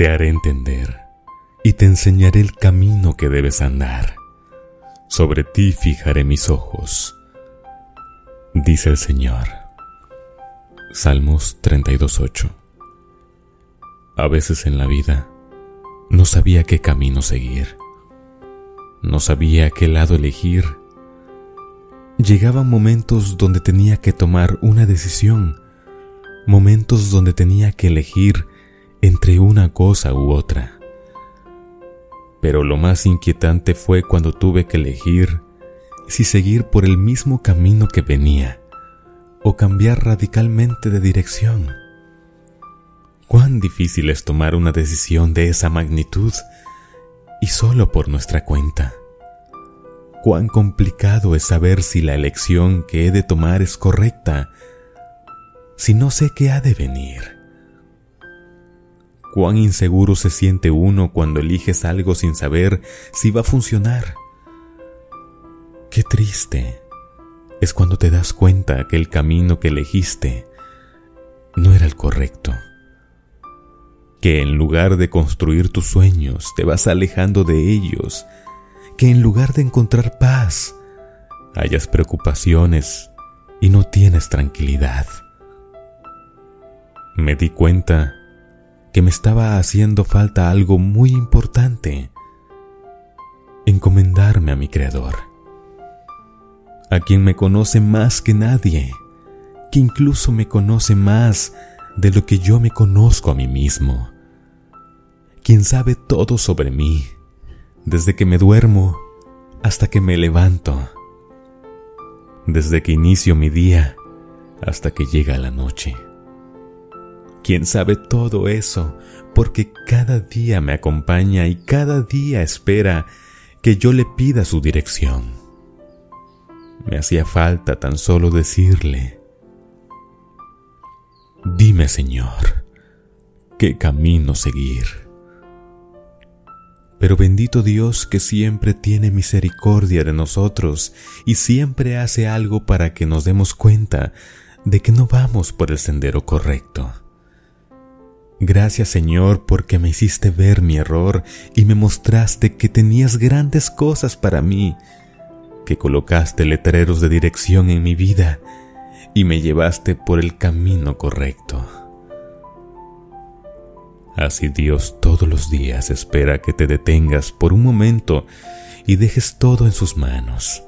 Te haré entender y te enseñaré el camino que debes andar. Sobre ti fijaré mis ojos, dice el Señor. Salmos 32.8 A veces en la vida no sabía qué camino seguir, no sabía qué lado elegir. Llegaban momentos donde tenía que tomar una decisión, momentos donde tenía que elegir entre una cosa u otra. Pero lo más inquietante fue cuando tuve que elegir si seguir por el mismo camino que venía o cambiar radicalmente de dirección. Cuán difícil es tomar una decisión de esa magnitud y solo por nuestra cuenta. Cuán complicado es saber si la elección que he de tomar es correcta, si no sé qué ha de venir Cuán inseguro se siente uno cuando eliges algo sin saber si va a funcionar. Qué triste es cuando te das cuenta que el camino que elegiste no era el correcto. Que en lugar de construir tus sueños te vas alejando de ellos. Que en lugar de encontrar paz, hayas preocupaciones y no tienes tranquilidad. Me di cuenta que me estaba haciendo falta algo muy importante, encomendarme a mi Creador, a quien me conoce más que nadie, que incluso me conoce más de lo que yo me conozco a mí mismo, quien sabe todo sobre mí, desde que me duermo hasta que me levanto, desde que inicio mi día hasta que llega la noche quien sabe todo eso, porque cada día me acompaña y cada día espera que yo le pida su dirección. Me hacía falta tan solo decirle, dime Señor, qué camino seguir. Pero bendito Dios que siempre tiene misericordia de nosotros y siempre hace algo para que nos demos cuenta de que no vamos por el sendero correcto. Gracias Señor porque me hiciste ver mi error y me mostraste que tenías grandes cosas para mí, que colocaste letreros de dirección en mi vida y me llevaste por el camino correcto. Así Dios todos los días espera que te detengas por un momento y dejes todo en sus manos.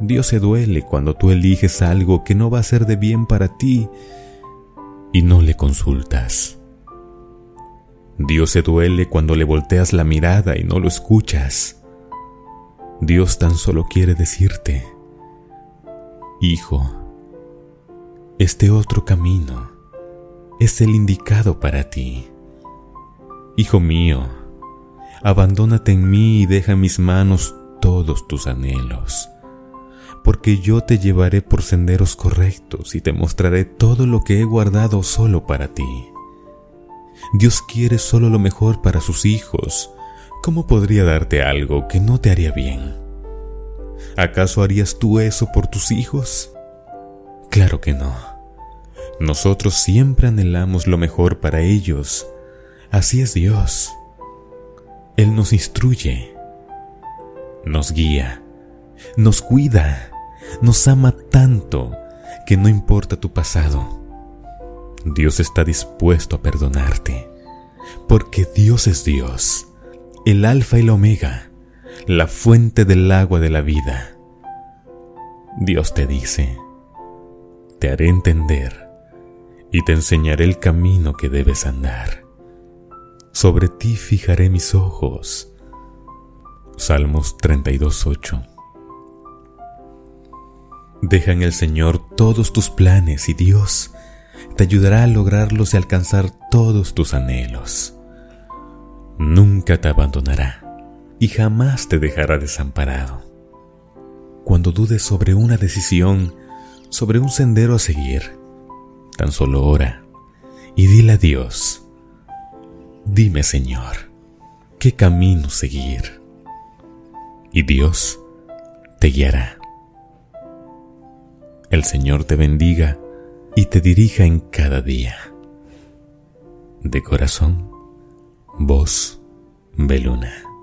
Dios se duele cuando tú eliges algo que no va a ser de bien para ti y no le consultas. Dios se duele cuando le volteas la mirada y no lo escuchas. Dios tan solo quiere decirte, Hijo, este otro camino es el indicado para ti. Hijo mío, abandónate en mí y deja en mis manos todos tus anhelos porque yo te llevaré por senderos correctos y te mostraré todo lo que he guardado solo para ti. Dios quiere solo lo mejor para sus hijos. ¿Cómo podría darte algo que no te haría bien? ¿Acaso harías tú eso por tus hijos? Claro que no. Nosotros siempre anhelamos lo mejor para ellos. Así es Dios. Él nos instruye, nos guía, nos cuida nos ama tanto que no importa tu pasado. Dios está dispuesto a perdonarte, porque Dios es Dios, el alfa y la omega, la fuente del agua de la vida. Dios te dice, te haré entender y te enseñaré el camino que debes andar. Sobre ti fijaré mis ojos. Salmos 32.8 Deja en el Señor todos tus planes y Dios te ayudará a lograrlos y alcanzar todos tus anhelos. Nunca te abandonará y jamás te dejará desamparado. Cuando dudes sobre una decisión, sobre un sendero a seguir, tan solo ora y dile a Dios, dime Señor, ¿qué camino seguir? Y Dios te guiará. El Señor te bendiga y te dirija en cada día. De corazón, Voz Beluna.